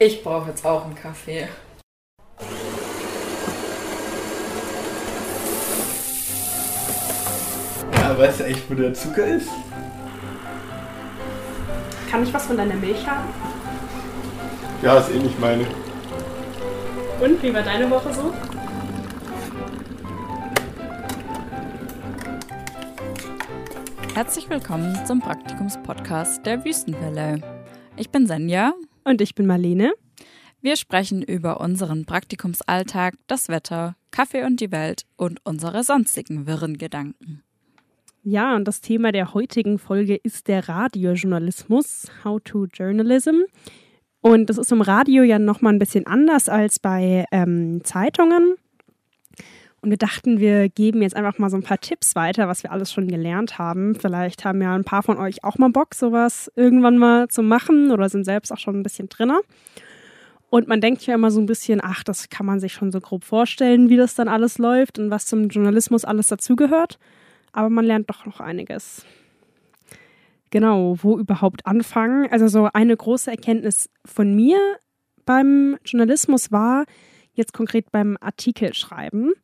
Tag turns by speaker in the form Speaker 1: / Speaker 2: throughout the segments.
Speaker 1: Ich brauche jetzt auch einen Kaffee.
Speaker 2: Ja, weißt du echt, wo der Zucker ist?
Speaker 3: Kann ich was von deiner Milch haben?
Speaker 2: Ja, ist eh nicht meine.
Speaker 3: Und wie war deine Woche so?
Speaker 1: Herzlich willkommen zum Praktikums-Podcast der Wüstenwelle. Ich bin Senja.
Speaker 3: Und ich bin Marlene.
Speaker 1: Wir sprechen über unseren Praktikumsalltag, das Wetter, Kaffee und die Welt und unsere sonstigen wirren Gedanken.
Speaker 3: Ja, und das Thema der heutigen Folge ist der Radiojournalismus, How to Journalism. Und das ist im Radio ja nochmal ein bisschen anders als bei ähm, Zeitungen. Und wir dachten, wir geben jetzt einfach mal so ein paar Tipps weiter, was wir alles schon gelernt haben. Vielleicht haben ja ein paar von euch auch mal Bock, sowas irgendwann mal zu machen oder sind selbst auch schon ein bisschen drinner. Und man denkt ja immer so ein bisschen, ach, das kann man sich schon so grob vorstellen, wie das dann alles läuft und was zum Journalismus alles dazugehört. Aber man lernt doch noch einiges. Genau, wo überhaupt anfangen? Also so eine große Erkenntnis von mir beim Journalismus war jetzt konkret beim Artikel schreiben.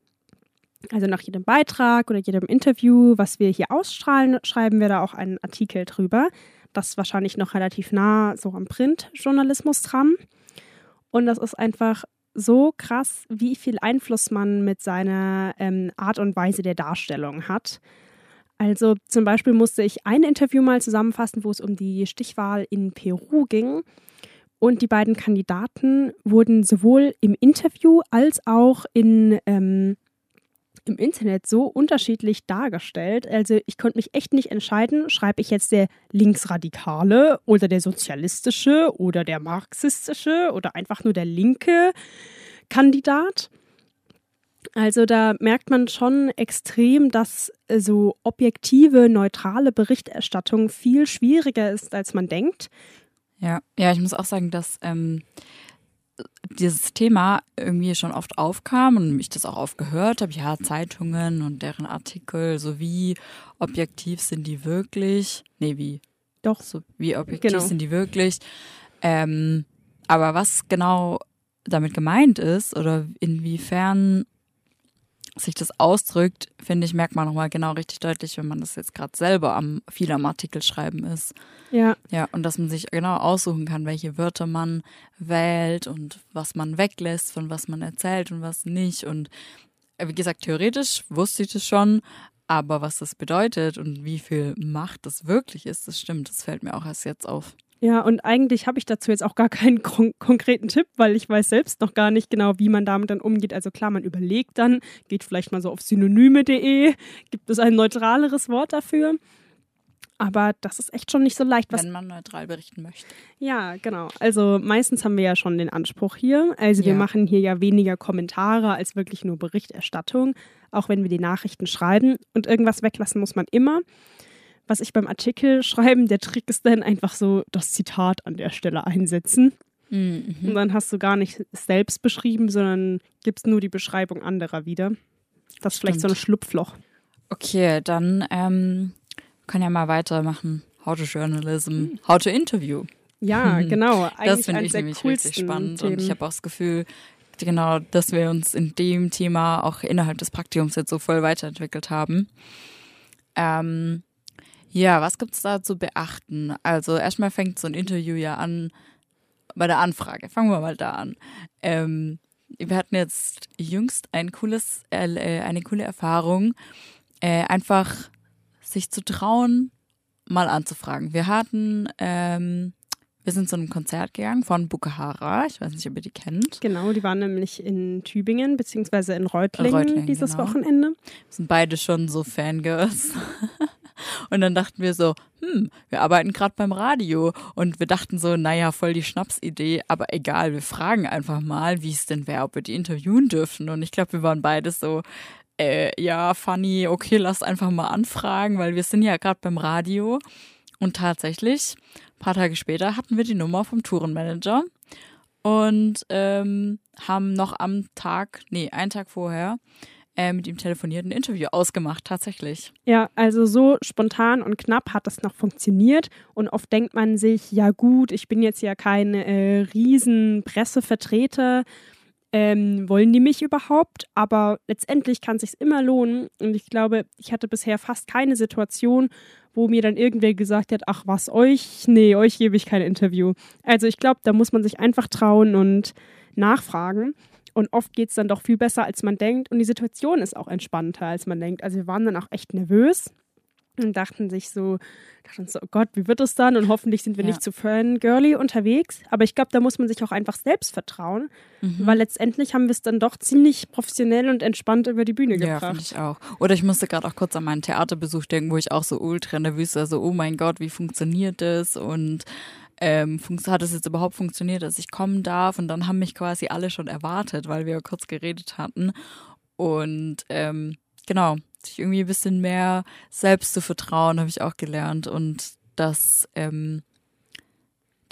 Speaker 3: Also nach jedem Beitrag oder jedem Interview, was wir hier ausstrahlen, schreiben wir da auch einen Artikel drüber. Das ist wahrscheinlich noch relativ nah so am Printjournalismus dran. Und das ist einfach so krass, wie viel Einfluss man mit seiner ähm, Art und Weise der Darstellung hat. Also zum Beispiel musste ich ein Interview mal zusammenfassen, wo es um die Stichwahl in Peru ging. Und die beiden Kandidaten wurden sowohl im Interview als auch in ähm, im Internet so unterschiedlich dargestellt. Also ich konnte mich echt nicht entscheiden, schreibe ich jetzt der linksradikale oder der sozialistische oder der marxistische oder einfach nur der linke Kandidat. Also da merkt man schon extrem, dass so objektive, neutrale Berichterstattung viel schwieriger ist, als man denkt.
Speaker 1: Ja, ja, ich muss auch sagen, dass ähm, dieses Thema irgendwie schon oft aufkam und ich das auch oft gehört habe, ja, Zeitungen und deren Artikel, so wie objektiv sind die wirklich? Nee, wie?
Speaker 3: Doch.
Speaker 1: So wie objektiv
Speaker 3: Genau.
Speaker 1: sind die wirklich? Ähm, aber was genau damit gemeint ist oder inwiefern sich das ausdrückt, finde ich, merkt man nochmal genau richtig deutlich, wenn man das jetzt gerade selber am viel am Artikel schreiben ist.
Speaker 3: Ja,
Speaker 1: Ja, und dass man sich genau aussuchen kann, welche Wörter man wählt und was man weglässt, von was man erzählt und was nicht. Und äh, wie gesagt, theoretisch wusste ich das schon, aber was das bedeutet und wie viel Macht das wirklich ist, das stimmt, das fällt mir auch erst jetzt auf.
Speaker 3: Ja, und eigentlich habe ich dazu jetzt auch gar keinen kon konkreten Tipp, weil ich weiß selbst noch gar nicht genau, wie man damit dann umgeht. Also klar, man überlegt dann, geht vielleicht mal so auf synonyme.de, gibt es ein neutraleres Wort dafür. Aber das ist echt schon nicht so leicht. Was,
Speaker 1: wenn man neutral berichten möchte.
Speaker 3: ja, genau. Also meistens haben wir ja schon den Anspruch hier. Also wir
Speaker 1: Ja.
Speaker 3: machen hier ja weniger Kommentare als wirklich nur Berichterstattung, auch wenn wir die Nachrichten schreiben. Und irgendwas weglassen muss man immer. Was ich beim Artikel schreiben, der Trick ist dann einfach so das Zitat an der Stelle einsetzen.
Speaker 1: Mhm.
Speaker 3: Und dann hast du gar nicht selbst beschrieben, sondern gibst nur die Beschreibung anderer wieder. Das ist vielleicht so ein
Speaker 1: Stimmt.
Speaker 3: Schlupfloch.
Speaker 1: Okay, dann ähm, können ja mal weitermachen. How to Journalism, How to Interview.
Speaker 3: Ja, genau.
Speaker 1: Das
Speaker 3: Eigentlich
Speaker 1: finde
Speaker 3: eines
Speaker 1: ich nämlich richtig spannend
Speaker 3: Themen.
Speaker 1: und ich habe auch das Gefühl, genau, dass wir uns in dem Thema auch innerhalb des Praktikums jetzt so voll weiterentwickelt haben. Ähm, ja, was gibt's da zu beachten? Also erstmal fängt so ein Interview ja an bei der Anfrage. Fangen wir mal da an. Ähm, wir hatten jetzt jüngst ein cooles, äh, eine coole Erfahrung, äh, einfach sich zu trauen, mal anzufragen. Wir hatten, ähm, wir sind zu einem Konzert gegangen von Bukahara. Ich weiß nicht, ob ihr die kennt.
Speaker 3: Genau, die waren nämlich in Tübingen beziehungsweise in Reutlingen,
Speaker 1: Reutlingen,
Speaker 3: dieses
Speaker 1: genau.
Speaker 3: Wochenende.
Speaker 1: Wir sind beide schon so Fangirls. Und dann dachten wir so, hm, wir arbeiten gerade beim Radio. Und wir dachten so, naja, voll die Schnapsidee, aber egal, wir fragen einfach mal, wie es denn wäre, ob wir die interviewen dürfen. Und ich glaube, wir waren beide so, äh, ja, funny, okay, lass einfach mal anfragen, weil wir sind ja gerade beim Radio. Und tatsächlich, paar Tage später hatten wir die Nummer vom Tourenmanager und ähm, haben noch am Tag, nee, einen Tag vorher, äh, mit ihm telefoniert, ein Interview ausgemacht, tatsächlich.
Speaker 3: Ja, also so spontan und knapp hat das noch funktioniert. Und oft denkt man sich, ja gut, ich bin jetzt ja kein äh, riesen Pressevertreter. Ähm, wollen die mich überhaupt? Aber letztendlich kann es sich immer lohnen. Und ich glaube, ich hatte bisher fast keine Situation, wo mir dann irgendwer gesagt hat, ach was, euch? Nee, euch gebe ich kein Interview. Also ich glaube, da muss man sich einfach trauen und nachfragen. Und oft geht es dann doch viel besser, als man denkt. Und die Situation ist auch entspannter, als man denkt. Also wir waren dann auch echt nervös und dachten sich so, dachten so, oh Gott, wie wird es dann? Und hoffentlich sind wir ja. nicht zu fangirly unterwegs. Aber ich glaube, da muss man sich auch einfach selbst vertrauen, mhm. weil letztendlich haben wir es dann doch ziemlich professionell und entspannt über die Bühne gebracht. Ja,
Speaker 1: finde ich auch. Oder ich musste gerade auch kurz an meinen Theaterbesuch denken, wo ich auch so ultra nervös war, so, oh mein Gott, wie funktioniert das? Und ähm, hat es jetzt überhaupt funktioniert, dass ich kommen darf? Und dann haben mich quasi alle schon erwartet, weil wir kurz geredet hatten. Und ähm, genau, sich irgendwie ein bisschen mehr selbst zu vertrauen, habe ich auch gelernt. Und dass ähm,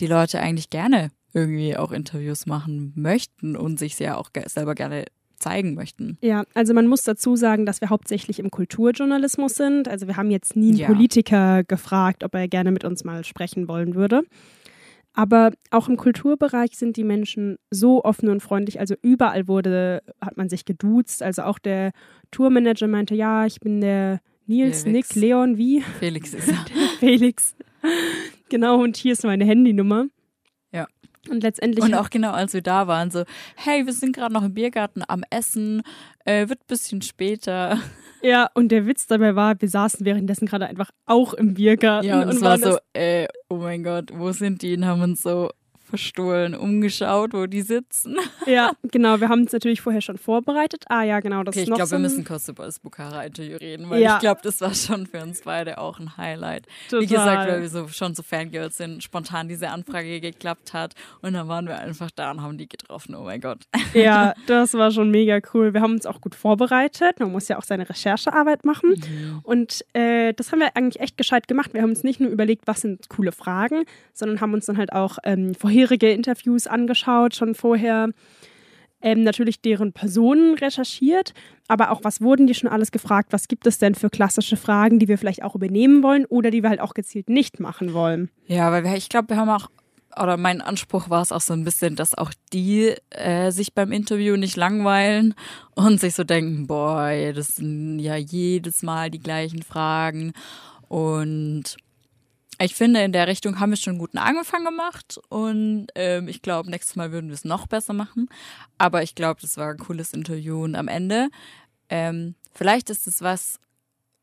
Speaker 1: die Leute eigentlich gerne irgendwie auch Interviews machen möchten und sich sehr auch selber gerne zeigen möchten.
Speaker 3: Ja, also man muss dazu sagen, dass wir hauptsächlich im Kulturjournalismus sind. Also wir haben jetzt nie einen ja. Politiker gefragt, ob er gerne mit uns mal sprechen wollen würde. Aber auch im Kulturbereich sind die Menschen so offen und freundlich. Also überall wurde, hat man sich geduzt. Also auch der Tourmanager meinte, ja, ich bin der Nils, Felix. Nick, Leon, wie?
Speaker 1: Felix ist er.
Speaker 3: Felix. Genau, und hier ist meine Handynummer. Und letztendlich.
Speaker 1: Und auch genau, als wir da waren, so, hey, wir sind gerade noch im Biergarten am Essen, äh, wird ein bisschen später.
Speaker 3: Ja, und der Witz dabei war, wir saßen währenddessen gerade einfach auch im Biergarten.
Speaker 1: Ja, und, und es war so, äh, oh mein Gott, wo sind die? Und haben uns so verstohlen umgeschaut, wo die sitzen.
Speaker 3: Ja, genau. Wir haben es natürlich vorher schon vorbereitet. Ah ja, genau. Das
Speaker 1: okay,
Speaker 3: ich
Speaker 1: glaube,
Speaker 3: so
Speaker 1: wir müssen kurz über das Bukhara-Interview reden, weil ja. ich glaube, das war schon für uns beide auch ein Highlight. Total. Wie gesagt, weil wir so, schon so Fangirls sind, spontan diese Anfrage geklappt hat und dann waren wir einfach da und haben die getroffen. Oh mein Gott.
Speaker 3: Ja, das war schon mega cool. Wir haben uns auch gut vorbereitet. Man muss ja auch seine Recherchearbeit machen. Mhm. Und äh, das haben wir eigentlich echt gescheit gemacht. Wir haben uns nicht nur überlegt, was sind coole Fragen, sondern haben uns dann halt auch ähm, vorher vorherige Interviews angeschaut, schon vorher ähm, natürlich deren Personen recherchiert, aber auch, was wurden die schon alles gefragt? Was gibt es denn für klassische Fragen, die wir vielleicht auch übernehmen wollen oder die wir halt auch gezielt nicht machen wollen?
Speaker 1: Ja, weil wir, ich glaube, wir haben auch, oder mein Anspruch war es auch so ein bisschen, dass auch die äh, sich beim Interview nicht langweilen und sich so denken, boah, das sind ja jedes Mal die gleichen Fragen und ich finde, in der Richtung haben wir schon einen guten Anfang gemacht und ähm, ich glaube, nächstes Mal würden wir es noch besser machen. Aber ich glaube, das war ein cooles Interview und am Ende, ähm, vielleicht ist es was,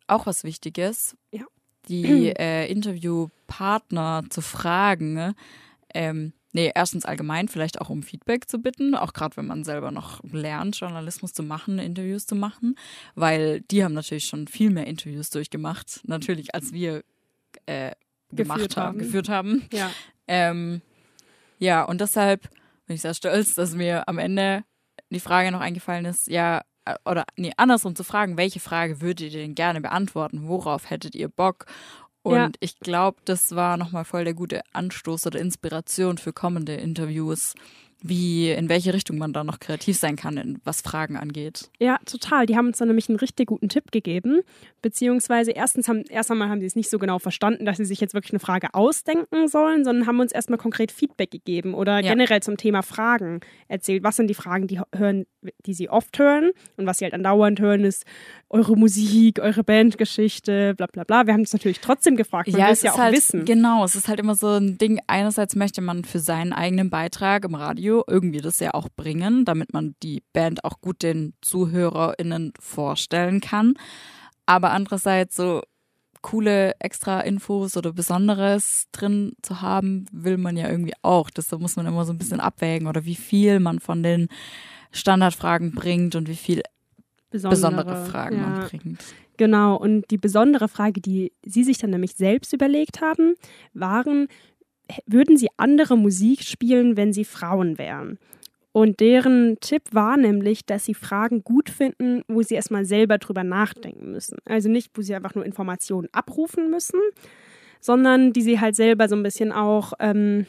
Speaker 1: auch was Wichtiges,
Speaker 3: ja.
Speaker 1: die äh, Interviewpartner zu fragen. Ähm, nee, erstens allgemein vielleicht auch um Feedback zu bitten, auch gerade wenn man selber noch lernt, Journalismus zu machen, Interviews zu machen, weil die haben natürlich schon viel mehr Interviews durchgemacht, natürlich als wir äh, gemacht haben, geführt haben.
Speaker 3: Ja.
Speaker 1: Ähm, ja, und deshalb bin ich sehr stolz, dass mir am Ende die Frage noch eingefallen ist, ja, äh, oder nee, andersrum zu fragen, welche Frage würdet ihr denn gerne beantworten? Worauf hättet ihr Bock? Und ja. ich glaube, das war nochmal voll der gute Anstoß oder Inspiration für kommende Interviews, wie, in welche Richtung man da noch kreativ sein kann, was Fragen angeht.
Speaker 3: Ja, total. Die haben uns dann nämlich einen richtig guten Tipp gegeben. Beziehungsweise erstens haben, erst einmal haben sie es nicht so genau verstanden, dass sie sich jetzt wirklich eine Frage ausdenken sollen, sondern haben uns erstmal konkret Feedback gegeben oder ja. generell zum Thema Fragen erzählt. Was sind die Fragen, die hören, die sie oft hören und was sie halt andauernd hören, ist eure Musik, eure Bandgeschichte, bla bla bla. Wir haben es natürlich trotzdem gefragt, man ja, will es ja auch
Speaker 1: halt,
Speaker 3: wissen.
Speaker 1: Genau, es ist halt immer so ein Ding, einerseits möchte man für seinen eigenen Beitrag im Radio Radio irgendwie das ja auch bringen, damit man die Band auch gut den ZuhörerInnen vorstellen kann. Aber andererseits so coole extra Infos oder Besonderes drin zu haben, will man ja irgendwie auch. Deshalb muss man immer so ein bisschen abwägen oder wie viel man von den Standardfragen bringt und wie viel besondere, besondere Fragen ja. man bringt.
Speaker 3: Genau, und die besondere Frage, die Sie sich dann nämlich selbst überlegt haben, waren, würden sie andere Musik spielen, wenn sie Frauen wären. Und deren Tipp war nämlich, dass sie Fragen gut finden, wo sie erstmal selber drüber nachdenken müssen. Also nicht, wo sie einfach nur Informationen abrufen müssen, sondern die sie halt selber so ein bisschen auch ähm,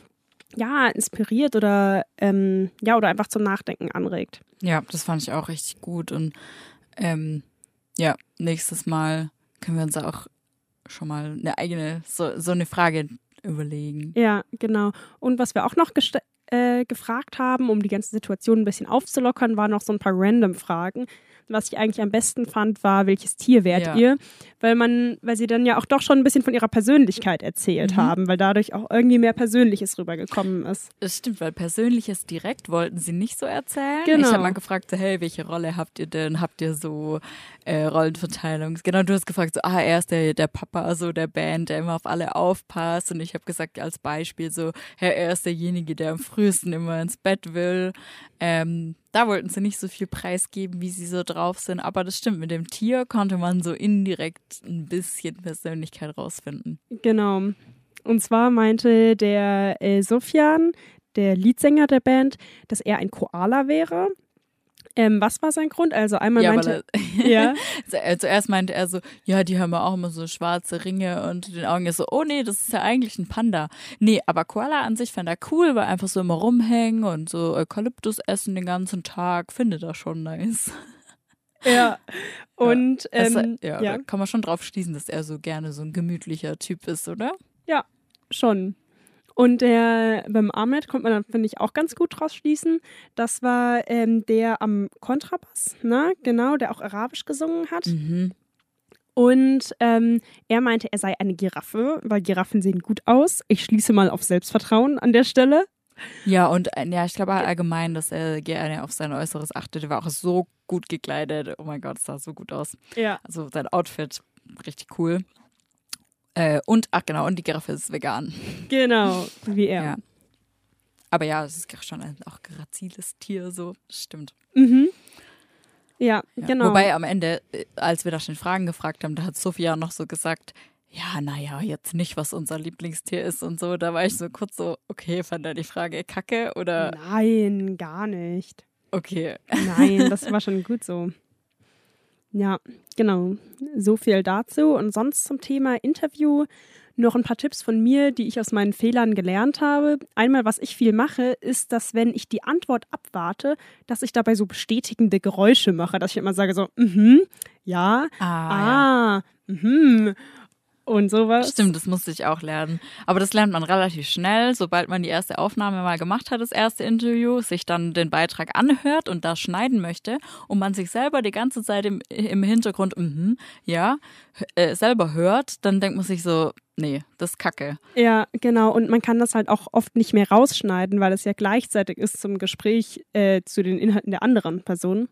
Speaker 3: ja, inspiriert oder ähm, ja, oder einfach zum Nachdenken anregt.
Speaker 1: Ja, das fand ich auch richtig gut. Und Ähm, ja, nächstes Mal können wir uns auch schon mal eine eigene, so, so eine Frage überlegen.
Speaker 3: Ja, genau. Und was wir auch noch äh, gefragt haben, um die ganze Situation ein bisschen aufzulockern, waren noch so ein paar Random-Fragen was ich eigentlich am besten fand, war, welches Tier wärt ja. ihr? Weil man, weil sie dann ja auch doch schon ein bisschen von ihrer Persönlichkeit erzählt mhm. haben, weil dadurch auch irgendwie mehr Persönliches rübergekommen ist.
Speaker 1: Das stimmt, weil Persönliches direkt wollten sie nicht so erzählen. Genau. Ich habe mal gefragt, hey, welche Rolle habt ihr denn? Habt ihr so äh, Rollenverteilung? Genau, du hast gefragt, so, ah, er ist der, der Papa so der Band, der immer auf alle aufpasst. Und ich habe gesagt, als Beispiel so, hey, er ist derjenige, der am frühesten immer ins Bett will. Ähm, da wollten sie nicht so viel preisgeben, wie sie so drauf sind. Aber das stimmt, mit dem Tier konnte man so indirekt ein bisschen Persönlichkeit rausfinden.
Speaker 3: Genau. Und zwar meinte der äh, Sofian, der Leadsänger der Band, dass er ein Koala wäre. Ähm, was war sein Grund? Also einmal ja, meinte
Speaker 1: er, ja. zuerst meinte er so, ja, die haben ja auch immer so schwarze Ringe und den Augen ist so, oh nee, das ist ja eigentlich ein Panda. Nee, aber Koala an sich fand er cool, weil einfach so immer rumhängen und so Eukalyptus essen den ganzen Tag, findet er schon nice.
Speaker 3: Ja. Und
Speaker 1: ja, ähm, ja, ja. kann man schon drauf schließen, dass er so gerne so ein gemütlicher Typ ist, oder?
Speaker 3: Ja, schon. Und der beim Ahmed konnte man dann, finde ich, auch ganz gut draus schließen. Das war ähm, der am Kontrabass, ne? Genau, der auch Arabisch gesungen hat. Mhm. Und ähm, er meinte, er sei eine Giraffe, weil Giraffen sehen gut aus. Ich schließe mal auf Selbstvertrauen an der Stelle.
Speaker 1: Ja, und äh, ja, ich glaube allgemein, dass er gerne auf sein Äußeres achtet. Er war auch so gut gekleidet. Oh mein Gott, es sah so gut aus.
Speaker 3: Ja.
Speaker 1: Also sein Outfit, richtig cool. Äh, und, ach genau, und die Giraffe ist vegan.
Speaker 3: Genau, wie er.
Speaker 1: Ja. Aber ja, es ist schon ein auch graziles Tier, so, stimmt.
Speaker 3: Mhm. Ja, ja, genau.
Speaker 1: Wobei am Ende, äh, als wir da schon Fragen gefragt haben, da hat Sophia noch so gesagt, ja, naja, jetzt nicht, was unser Lieblingstier ist und so. Da war ich so kurz so, okay, fand er die Frage kacke oder?
Speaker 3: Nein, gar nicht.
Speaker 1: Okay.
Speaker 3: Nein, das war schon gut so. Ja, genau. So viel dazu. Und sonst zum Thema Interview noch ein paar Tipps von mir, die ich aus meinen Fehlern gelernt habe. Einmal, was ich viel mache, ist, dass wenn ich die Antwort abwarte, dass ich dabei so bestätigende Geräusche mache, dass ich immer sage so, mhm, ja, ah, ah ja. mhm und sowas.
Speaker 1: Stimmt, das musste ich auch lernen. Aber das lernt man relativ schnell, sobald man die erste Aufnahme mal gemacht hat, das erste Interview, sich dann den Beitrag anhört und da schneiden möchte und man sich selber die ganze Zeit im, im Hintergrund, mhm, ja, äh, selber hört, dann denkt man sich so, nee, das ist kacke.
Speaker 3: Ja, genau. Und man kann das halt auch oft nicht mehr rausschneiden, weil es ja gleichzeitig ist zum Gespräch äh, zu den Inhalten der anderen Person.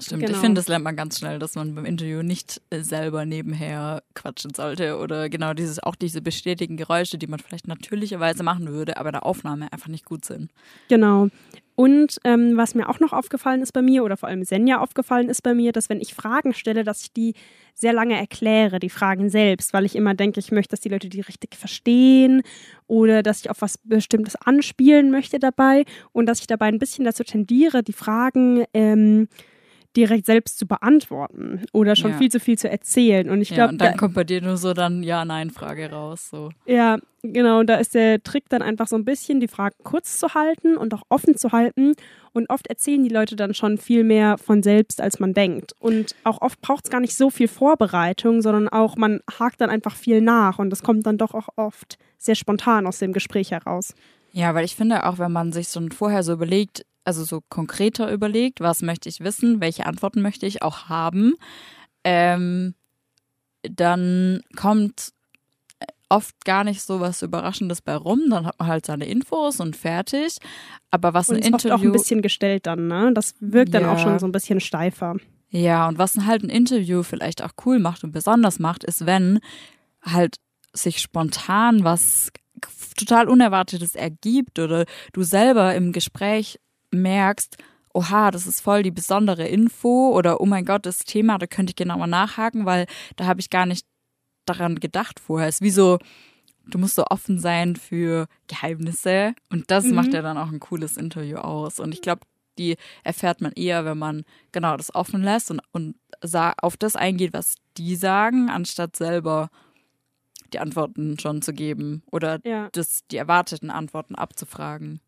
Speaker 1: Stimmt, genau. ich finde, das lernt man ganz schnell, dass man beim Interview nicht äh, selber nebenher quatschen sollte oder genau dieses, auch diese bestätigten Geräusche, die man vielleicht natürlicherweise machen würde, aber der Aufnahme einfach nicht gut sind.
Speaker 3: Genau. Und ähm, was mir auch noch aufgefallen ist bei mir, oder vor allem Senja aufgefallen ist bei mir, dass wenn ich Fragen stelle, dass ich die sehr lange erkläre, die Fragen selbst, weil ich immer denke, ich möchte, dass die Leute die richtig verstehen oder dass ich auf was Bestimmtes anspielen möchte dabei und dass ich dabei ein bisschen dazu tendiere, die Fragen ähm, direkt selbst zu beantworten oder schon ja. viel zu viel zu erzählen. Und ich glaube, ja,
Speaker 1: und dann da, kommt bei dir nur so dann Ja-Nein-Frage raus. So.
Speaker 3: Ja, genau. Da ist der Trick dann einfach so ein bisschen, die Fragen kurz zu halten und auch offen zu halten. Und oft erzählen die Leute dann schon viel mehr von selbst, als man denkt. Und auch oft braucht es gar nicht so viel Vorbereitung, sondern auch man hakt dann einfach viel nach. Und das kommt dann doch auch oft sehr spontan aus dem Gespräch heraus.
Speaker 1: Ja, weil ich finde auch, wenn man sich so vorher so überlegt, also so konkreter überlegt, was möchte ich wissen, welche Antworten möchte ich auch haben, ähm, dann kommt oft gar nicht so was Überraschendes bei rum. Dann hat man halt seine Infos und fertig. Aber was
Speaker 3: und
Speaker 1: ein Interview.
Speaker 3: Oft auch ein bisschen gestellt dann, ne? Das wirkt ja. dann auch schon so ein bisschen steifer.
Speaker 1: Ja, und was halt ein Interview vielleicht auch cool macht und besonders macht, ist, wenn halt sich spontan was total Unerwartetes ergibt oder du selber im Gespräch merkst, oha, das ist voll die besondere Info oder oh mein Gott, das Thema, da könnte ich genauer nachhaken, weil da habe ich gar nicht daran gedacht vorher. Es ist wie so, du musst so offen sein für Geheimnisse und das mhm. macht ja dann auch ein cooles Interview aus. Und ich glaube, die erfährt man eher, wenn man genau das offen lässt und, und auf das eingeht, was die sagen, anstatt selber die Antworten schon zu geben oder
Speaker 3: ja.
Speaker 1: das, die erwarteten Antworten abzufragen.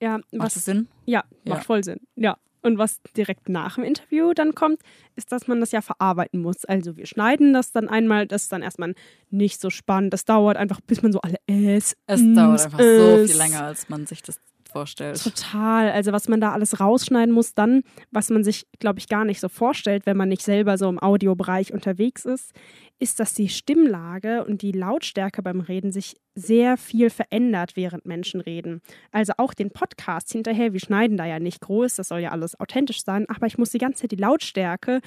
Speaker 3: Ja,
Speaker 1: macht was, das Sinn?
Speaker 3: Ja, macht ja. voll Sinn. Ja. Und was direkt nach dem Interview dann kommt, ist, dass man das ja verarbeiten muss. Also wir schneiden das dann einmal, das ist dann erstmal nicht so spannend. Das dauert einfach, bis man so alle es.
Speaker 1: Es dauert einfach so viel länger, als man sich das vorstellt.
Speaker 3: Total. Also was man da alles rausschneiden muss, dann, was man sich, glaube ich, gar nicht so vorstellt, wenn man nicht selber so im Audiobereich unterwegs ist, ist, dass die Stimmlage und die Lautstärke beim Reden sich sehr viel verändert, während Menschen reden. Also auch den Podcast hinterher, wir schneiden da ja nicht groß, das soll ja alles authentisch sein, aber ich muss die ganze Zeit die Lautstärke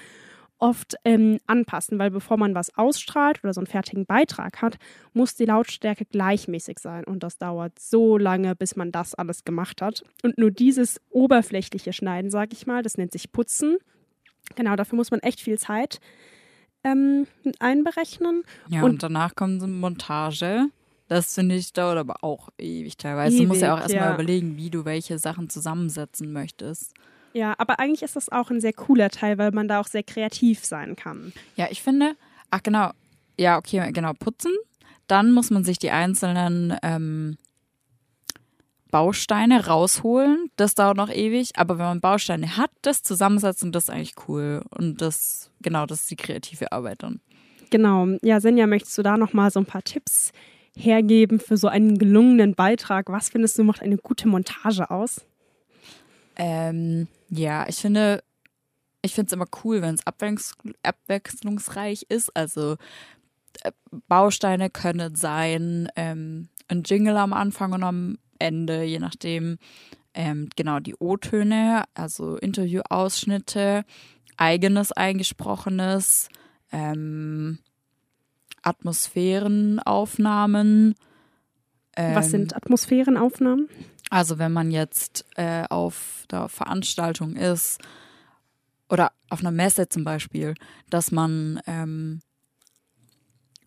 Speaker 3: oft ähm, anpassen, weil bevor man was ausstrahlt oder so einen fertigen Beitrag hat, muss die Lautstärke gleichmäßig sein. Und das dauert so lange, bis man das alles gemacht hat. Und nur dieses oberflächliche Schneiden, sage ich mal, das nennt sich Putzen. Genau, dafür muss man echt viel Zeit ähm, einberechnen.
Speaker 1: Ja, und, und danach kommt so eine Montage. Das finde ich dauert aber auch ewig teilweise. Ewig, du musst ja auch erstmal ja. überlegen, wie du welche Sachen zusammensetzen möchtest.
Speaker 3: Ja, aber eigentlich ist das auch ein sehr cooler Teil, weil man da auch sehr kreativ sein kann.
Speaker 1: Ja, ich finde, ach genau, ja, okay, genau, putzen. Dann muss man sich die einzelnen ähm, Bausteine rausholen. Das dauert noch ewig, aber wenn man Bausteine hat, das zusammensetzen, das ist eigentlich cool. Und das, genau, das ist die kreative Arbeit dann.
Speaker 3: Genau. Ja, Senja, möchtest du da nochmal so ein paar Tipps hergeben für so einen gelungenen Beitrag? Was findest du macht eine gute Montage aus?
Speaker 1: Ähm, ja, ich finde, ich finde es immer cool, wenn es abwechslungsreich ist. Also äh, Bausteine können sein, ähm, ein Jingle am Anfang und am Ende, je nachdem. Ähm, genau, die O-Töne, also Interviewausschnitte, eigenes eingesprochenes, ähm, Atmosphärenaufnahmen.
Speaker 3: Was sind ähm, Atmosphärenaufnahmen?
Speaker 1: Also wenn man jetzt äh, auf der Veranstaltung ist oder auf einer Messe zum Beispiel, dass man ähm,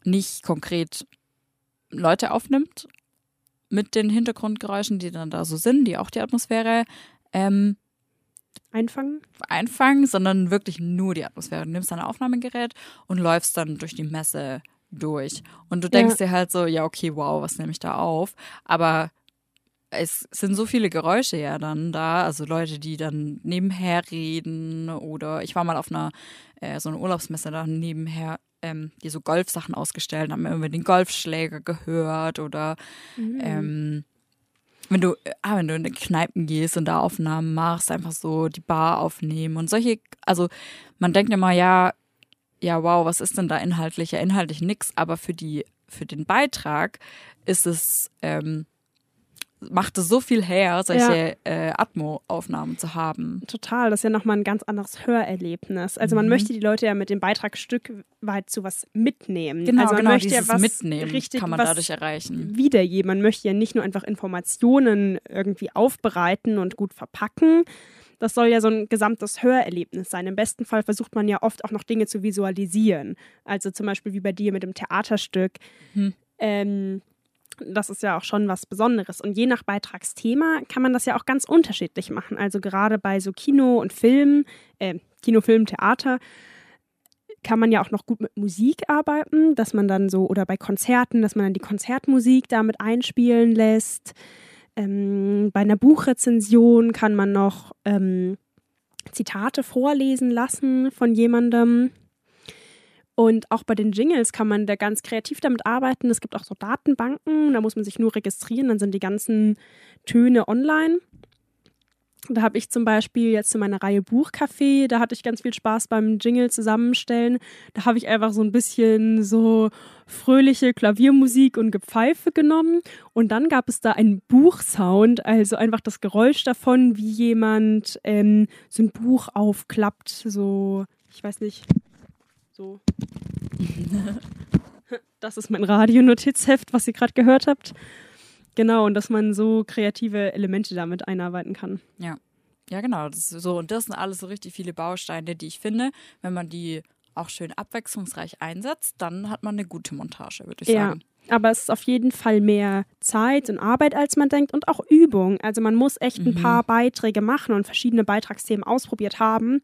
Speaker 1: nicht konkret Leute aufnimmt mit den Hintergrundgeräuschen, die dann da so sind, die auch die Atmosphäre ähm,
Speaker 3: einfangen?
Speaker 1: Einfangen, sondern wirklich nur die Atmosphäre. Du nimmst dein Aufnahmegerät und läufst dann durch die Messe durch. Und du denkst ja. dir halt so, ja, okay, wow, was nehme ich da auf? Aber es sind so viele Geräusche ja dann da, also Leute, die dann nebenher reden oder ich war mal auf einer äh, so einer Urlaubsmesse da nebenher, ähm, die so Golfsachen ausgestellt haben, immer den Golfschläger gehört oder mhm. ähm, wenn du, ah, wenn du in die Kneipen gehst und da Aufnahmen machst, einfach so die Bar aufnehmen und solche, also man denkt immer, ja, ja, wow, was ist denn da inhaltlich? Ja, inhaltlich nix, aber für die, für den Beitrag ist es, ähm, macht es so viel her, solche ja. äh, Atmo-Aufnahmen zu haben.
Speaker 3: Total, das ist ja nochmal ein ganz anderes Hörerlebnis. Also man mhm. möchte die Leute ja mit dem Beitrag Stück weit zu was mitnehmen.
Speaker 1: Genau,
Speaker 3: also
Speaker 1: man genau, möchte ja was mitnehmen richtig, kann man dadurch erreichen.
Speaker 3: Wiedergeben. Man möchte ja nicht nur einfach Informationen irgendwie aufbereiten und gut verpacken. Das soll ja so ein gesamtes Hörerlebnis sein. Im besten Fall versucht man ja oft auch noch Dinge zu visualisieren. Also zum Beispiel wie bei dir mit dem Theaterstück. Mhm. Ähm, das ist ja auch schon was Besonderes. Und je nach Beitragsthema kann man das ja auch ganz unterschiedlich machen. Also gerade bei so Kino und Film, äh, Kino, Film, Theater, kann man ja auch noch gut mit Musik arbeiten, dass man dann so, oder bei Konzerten, dass man dann die Konzertmusik damit einspielen lässt. Ähm, bei einer Buchrezension kann man noch ähm, Zitate vorlesen lassen von jemandem. Und auch bei den Jingles kann man da ganz kreativ damit arbeiten. Es gibt auch so Datenbanken, da muss man sich nur registrieren, dann sind die ganzen Töne online. Da habe ich zum Beispiel jetzt in meiner Reihe Buchcafé, da hatte ich ganz viel Spaß beim Jingle zusammenstellen. Da habe ich einfach so ein bisschen so fröhliche Klaviermusik und Gepfeife genommen. Und dann gab es da einen Buchsound, also einfach das Geräusch davon, wie jemand ähm, so ein Buch aufklappt. So, ich weiß nicht, so. das ist mein Radionotizheft, was ihr gerade gehört habt. Genau, und dass man so kreative Elemente damit einarbeiten kann.
Speaker 1: Ja. Ja, genau. So. Und das sind alles so richtig viele Bausteine, die ich finde, wenn man die auch schön abwechslungsreich einsetzt, dann hat man eine gute Montage, würde ich sagen.
Speaker 3: Ja, aber es ist auf jeden Fall mehr Zeit und Arbeit, als man denkt und auch Übung. Also man muss echt ein mhm. paar Beiträge machen und verschiedene Beitragsthemen ausprobiert haben,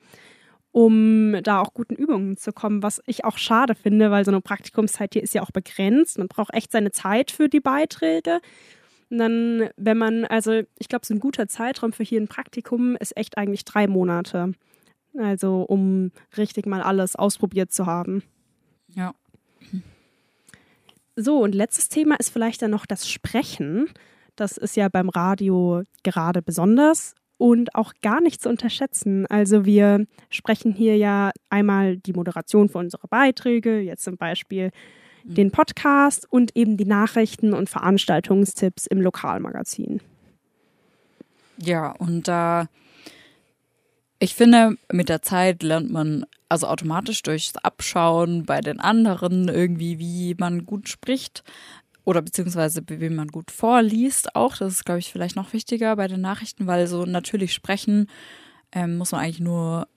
Speaker 3: um da auch guten Übungen zu kommen, was ich auch schade finde, weil so eine Praktikumszeit hier ist ja auch begrenzt. Man braucht echt seine Zeit für die Beiträge. Und dann, wenn man, also ich glaube, so ein guter Zeitraum für hier ein Praktikum ist echt eigentlich drei Monate. Also um richtig mal alles ausprobiert zu haben.
Speaker 1: Ja.
Speaker 3: So, und letztes Thema ist vielleicht dann noch das Sprechen. Das ist ja beim Radio gerade besonders und auch gar nicht zu unterschätzen. Also wir sprechen hier ja einmal die Moderation für unsere Beiträge, jetzt zum Beispiel den Podcast und eben die Nachrichten und Veranstaltungstipps im Lokalmagazin.
Speaker 1: Ja, und da, äh, ich finde, mit der Zeit lernt man also automatisch durchs Abschauen bei den anderen irgendwie, wie man gut spricht oder beziehungsweise wie man gut vorliest auch. Das ist, glaube ich, vielleicht noch wichtiger bei den Nachrichten, weil so natürlich sprechen ähm, muss man eigentlich nur,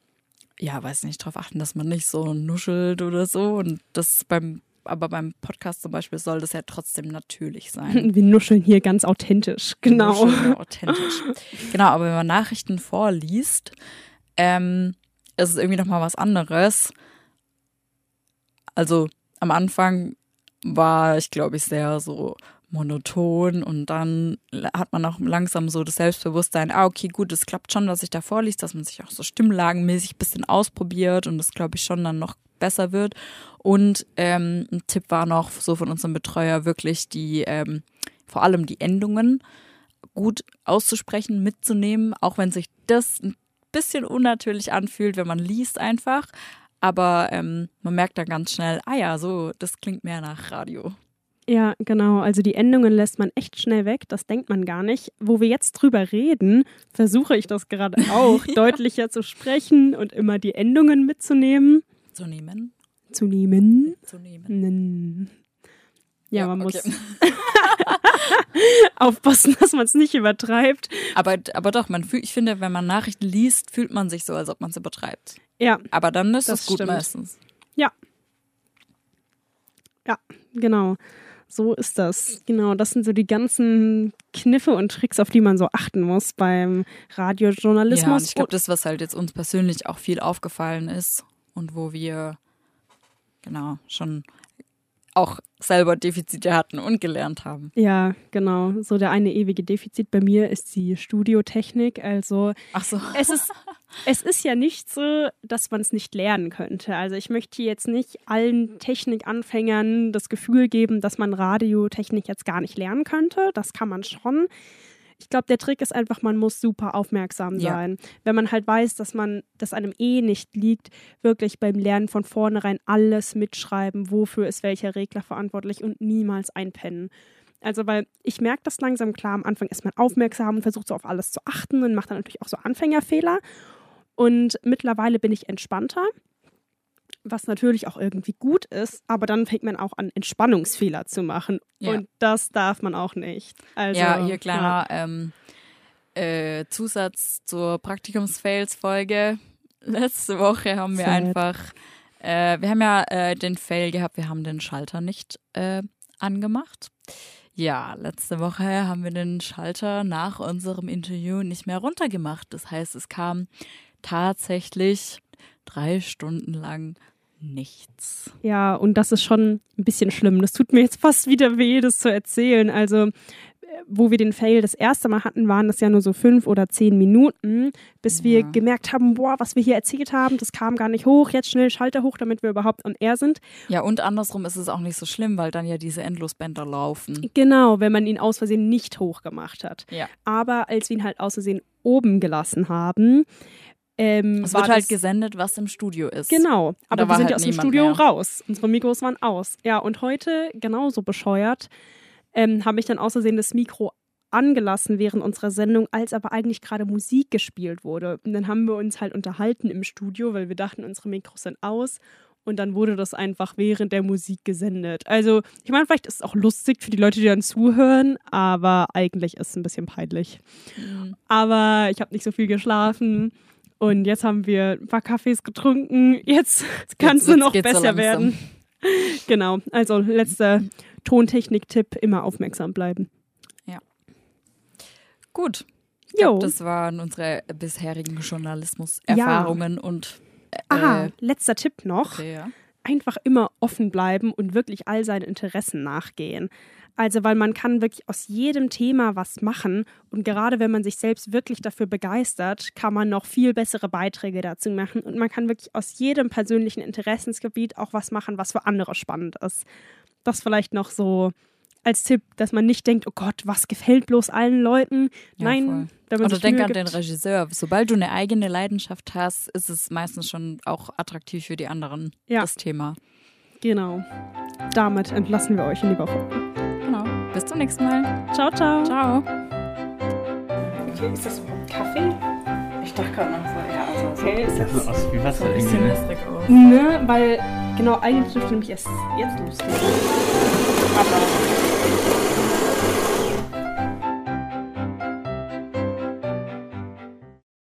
Speaker 1: ja, weiß nicht, darauf achten, dass man nicht so nuschelt oder so. Und das beim aber beim Podcast zum Beispiel soll das ja trotzdem natürlich sein.
Speaker 3: Wir nuscheln hier ganz authentisch, genau.
Speaker 1: Nuscheln authentisch. genau, aber wenn man Nachrichten vorliest, ähm, ist es irgendwie nochmal was anderes. Also am Anfang war ich, glaube ich, sehr so monoton und dann hat man auch langsam so das Selbstbewusstsein, ah, okay, gut, es klappt schon, was ich da vorliest, dass man sich auch so stimmlagenmäßig ein bisschen ausprobiert und das glaube ich schon dann noch besser wird. Und ähm, ein Tipp war noch so von unserem Betreuer wirklich die, ähm, vor allem die Endungen gut auszusprechen, mitzunehmen, auch wenn sich das ein bisschen unnatürlich anfühlt, wenn man liest einfach. Aber ähm, man merkt dann ganz schnell, ah ja, so, das klingt mehr nach Radio.
Speaker 3: Ja, genau. Also die Endungen lässt man echt schnell weg. Das denkt man gar nicht. Wo wir jetzt drüber reden, versuche ich das gerade auch, ja. deutlicher zu sprechen und immer die Endungen mitzunehmen.
Speaker 1: Zu nehmen.
Speaker 3: Zu nehmen.
Speaker 1: Zu nehmen.
Speaker 3: Ja, ja, man okay. muss aufpassen, dass man es nicht übertreibt.
Speaker 1: Aber, aber doch, man fühlt, ich finde, wenn man Nachrichten liest, fühlt man sich so, als ob man es übertreibt.
Speaker 3: Ja.
Speaker 1: Aber dann ist es gut stimmt. meistens.
Speaker 3: Ja. Ja, genau. So ist das. Genau, das sind so die ganzen Kniffe und Tricks, auf die man so achten muss beim Radiojournalismus. Ja, und
Speaker 1: ich glaube, das, was halt jetzt uns persönlich auch viel aufgefallen ist und wo wir genau schon auch selber Defizite hatten und gelernt haben.
Speaker 3: Ja, genau. So der eine ewige Defizit bei mir ist die Studiotechnik. Also
Speaker 1: Ach so.
Speaker 3: es ist es ist ja nicht so, dass man es nicht lernen könnte. Also ich möchte jetzt nicht allen Technikanfängern das Gefühl geben, dass man Radiotechnik jetzt gar nicht lernen könnte. Das kann man schon. Ich glaube, der Trick ist einfach, man muss super aufmerksam sein. Ja. Wenn man halt weiß, dass man, dass einem eh nicht liegt, wirklich beim Lernen von vornherein alles mitschreiben, wofür ist welcher Regler verantwortlich und niemals einpennen. Also, weil ich merke das langsam klar, am Anfang ist man aufmerksam und versucht so auf alles zu achten und macht dann natürlich auch so Anfängerfehler. Und mittlerweile bin ich entspannter was natürlich auch irgendwie gut ist, aber dann fängt man auch an, Entspannungsfehler zu machen. Ja. Und das darf man auch nicht. Also,
Speaker 1: ja, hier kleiner ja. Ähm, äh, Zusatz zur Praktikums-Fails-Folge. Letzte Woche haben wir Sad. einfach, äh, wir haben ja äh, den Fail gehabt, wir haben den Schalter nicht äh, angemacht. Ja, letzte Woche haben wir den Schalter nach unserem Interview nicht mehr runtergemacht. Das heißt, es kam tatsächlich drei Stunden lang nichts.
Speaker 3: Ja, und das ist schon ein bisschen schlimm. Das tut mir jetzt fast wieder weh, das zu erzählen. Also, wo wir den Fail das erste Mal hatten, waren das ja nur so fünf oder zehn Minuten, bis ja. wir gemerkt haben, boah, was wir hier erzählt haben, das kam gar nicht hoch, jetzt schnell Schalter hoch, damit wir überhaupt on air sind.
Speaker 1: Ja, und andersrum ist es auch nicht so schlimm, weil dann ja diese Endlosbänder laufen.
Speaker 3: Genau, wenn man ihn aus Versehen nicht hoch gemacht hat.
Speaker 1: Ja.
Speaker 3: Aber als wir ihn halt aus Versehen oben gelassen haben, ähm,
Speaker 1: es wird halt gesendet, was im Studio ist.
Speaker 3: Genau, aber wir sind halt ja aus dem Studio mehr. raus. Unsere Mikros waren aus. Ja, und heute, genauso bescheuert, ähm, habe ich dann außersehen das Mikro angelassen während unserer Sendung, als aber eigentlich gerade Musik gespielt wurde. Und dann haben wir uns halt unterhalten im Studio, weil wir dachten, unsere Mikros sind aus. Und dann wurde das einfach während der Musik gesendet. Also, ich meine, vielleicht ist es auch lustig für die Leute, die dann zuhören, aber eigentlich ist es ein bisschen peinlich. Mhm. Aber ich habe nicht so viel geschlafen. Und jetzt haben wir ein paar Kaffees getrunken. Jetzt kann es nur noch besser so werden. genau. Also letzter Tontechnik-Tipp: immer aufmerksam bleiben.
Speaker 1: Ja. Gut. Jo. das waren unsere bisherigen Journalismus-Erfahrungen ja. und.
Speaker 3: Äh, Aha, letzter Tipp noch.
Speaker 1: Okay, ja.
Speaker 3: einfach immer offen bleiben und wirklich all seinen Interessen nachgehen. Also, weil man kann wirklich aus jedem Thema was machen und gerade wenn man sich selbst wirklich dafür begeistert, kann man noch viel bessere Beiträge dazu machen und man kann wirklich aus jedem persönlichen Interessensgebiet auch was machen, was für andere spannend ist. Das vielleicht noch so als Tipp, dass man nicht denkt, oh Gott, was gefällt bloß allen Leuten.
Speaker 1: Ja,
Speaker 3: Nein,
Speaker 1: voll.
Speaker 3: wenn man
Speaker 1: Oder
Speaker 3: sich
Speaker 1: denk
Speaker 3: Mühe
Speaker 1: an den
Speaker 3: gibt-
Speaker 1: Regisseur. Sobald du eine eigene Leidenschaft hast, ist es meistens schon auch attraktiv für die anderen,
Speaker 3: Ja.
Speaker 1: das Thema.
Speaker 3: Genau. Damit entlassen wir euch in die Woche.
Speaker 1: Bis zum nächsten Mal.
Speaker 3: Ciao, ciao.
Speaker 1: Ciao.
Speaker 3: Okay, ist das Kaffee?
Speaker 1: Ich dachte gerade noch so, ja, also
Speaker 3: Okay, ist
Speaker 2: Das
Speaker 3: das.
Speaker 2: sieht aus wie Wasser
Speaker 1: ein bisschen
Speaker 2: irgendwie.
Speaker 1: wässrig aus.
Speaker 3: Ne, weil genau eigentlich dürfte nämlich erst jetzt losgehen. Aber